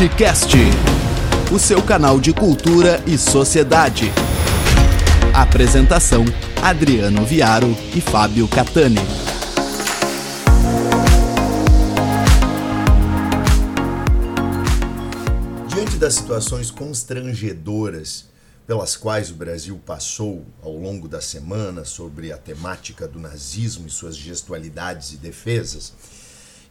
Batcast, o seu canal de cultura e sociedade. Apresentação: Adriano Viaro e Fábio Catani. Diante das situações constrangedoras pelas quais o Brasil passou ao longo da semana sobre a temática do nazismo e suas gestualidades e defesas,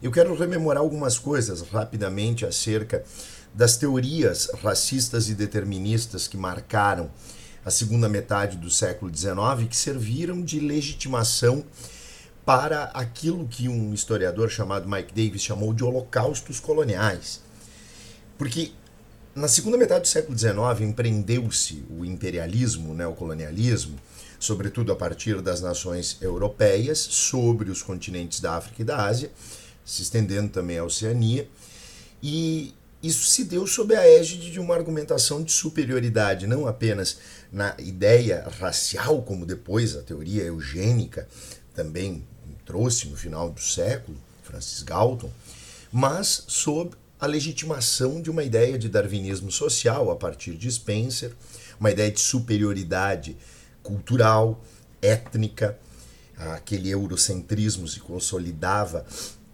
eu quero rememorar algumas coisas rapidamente acerca das teorias racistas e deterministas que marcaram a segunda metade do século XIX, que serviram de legitimação para aquilo que um historiador chamado Mike Davis chamou de holocaustos coloniais. Porque na segunda metade do século XIX empreendeu-se o imperialismo, o neocolonialismo, sobretudo a partir das nações europeias, sobre os continentes da África e da Ásia, se estendendo também à Oceania, e isso se deu sob a égide de uma argumentação de superioridade, não apenas na ideia racial, como depois a teoria eugênica também trouxe no final do século, Francis Galton, mas sob a legitimação de uma ideia de darwinismo social a partir de Spencer, uma ideia de superioridade cultural, étnica, aquele eurocentrismo se consolidava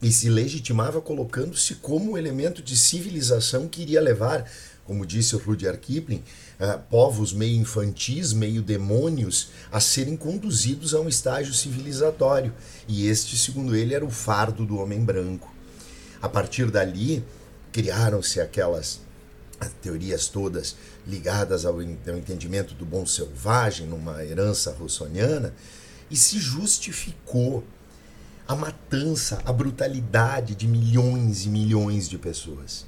e se legitimava colocando-se como um elemento de civilização que iria levar, como disse o Rudyard Kipling, uh, povos meio infantis, meio demônios, a serem conduzidos a um estágio civilizatório. E este, segundo ele, era o fardo do homem branco. A partir dali, criaram-se aquelas teorias todas ligadas ao, ao entendimento do bom selvagem, numa herança russoniana, e se justificou a matança, a brutalidade de milhões e milhões de pessoas.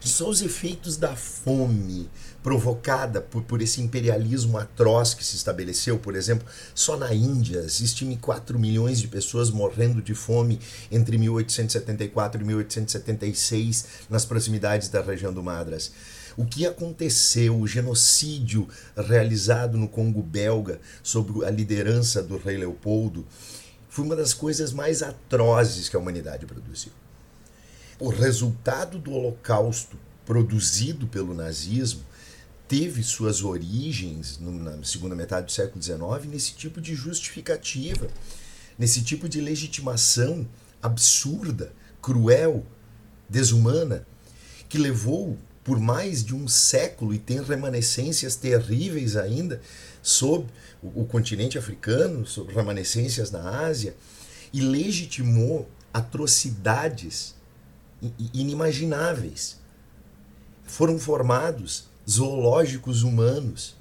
São os efeitos da fome provocada por, por esse imperialismo atroz que se estabeleceu, por exemplo, só na Índia, se estima 4 milhões de pessoas morrendo de fome entre 1874 e 1876 nas proximidades da região do Madras. O que aconteceu, o genocídio realizado no Congo belga sob a liderança do rei Leopoldo, foi uma das coisas mais atrozes que a humanidade produziu. O resultado do Holocausto produzido pelo nazismo teve suas origens na segunda metade do século XIX nesse tipo de justificativa, nesse tipo de legitimação absurda, cruel, desumana, que levou por mais de um século e tem remanescências terríveis ainda sob o, o continente africano, sobre remanescências na Ásia, e legitimou atrocidades inimagináveis. Foram formados zoológicos humanos.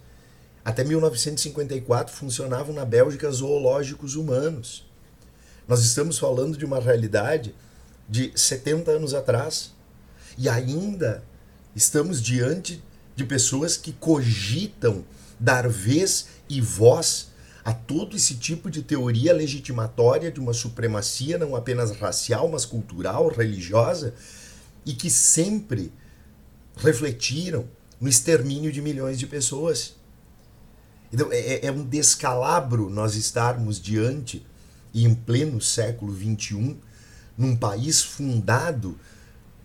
Até 1954 funcionavam na Bélgica zoológicos humanos. Nós estamos falando de uma realidade de 70 anos atrás. E ainda estamos diante de pessoas que cogitam dar vez e voz a todo esse tipo de teoria legitimatória de uma supremacia não apenas racial, mas cultural, religiosa, e que sempre refletiram no extermínio de milhões de pessoas. Então, é, é, é um descalabro nós estarmos diante, e em pleno século XXI, num país fundado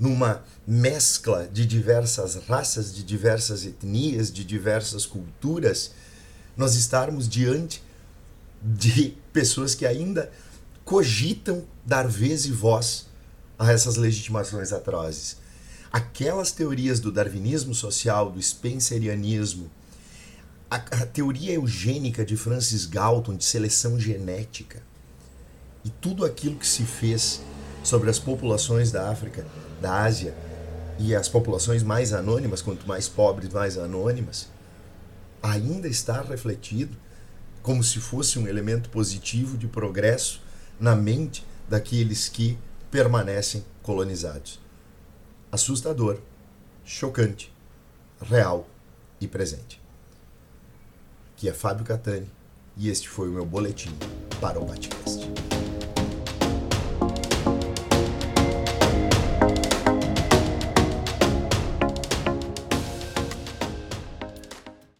numa mescla de diversas raças, de diversas etnias, de diversas culturas, nós estarmos diante de pessoas que ainda cogitam dar vez e voz a essas legitimações atrozes. Aquelas teorias do darwinismo social, do spencerianismo, a, a teoria eugênica de Francis Galton de seleção genética e tudo aquilo que se fez sobre as populações da África, da Ásia e as populações mais anônimas, quanto mais pobres, mais anônimas, ainda está refletido como se fosse um elemento positivo de progresso na mente daqueles que permanecem colonizados. Assustador, chocante, real e presente. Que é Fábio Catani e este foi o meu boletim para o Batcast.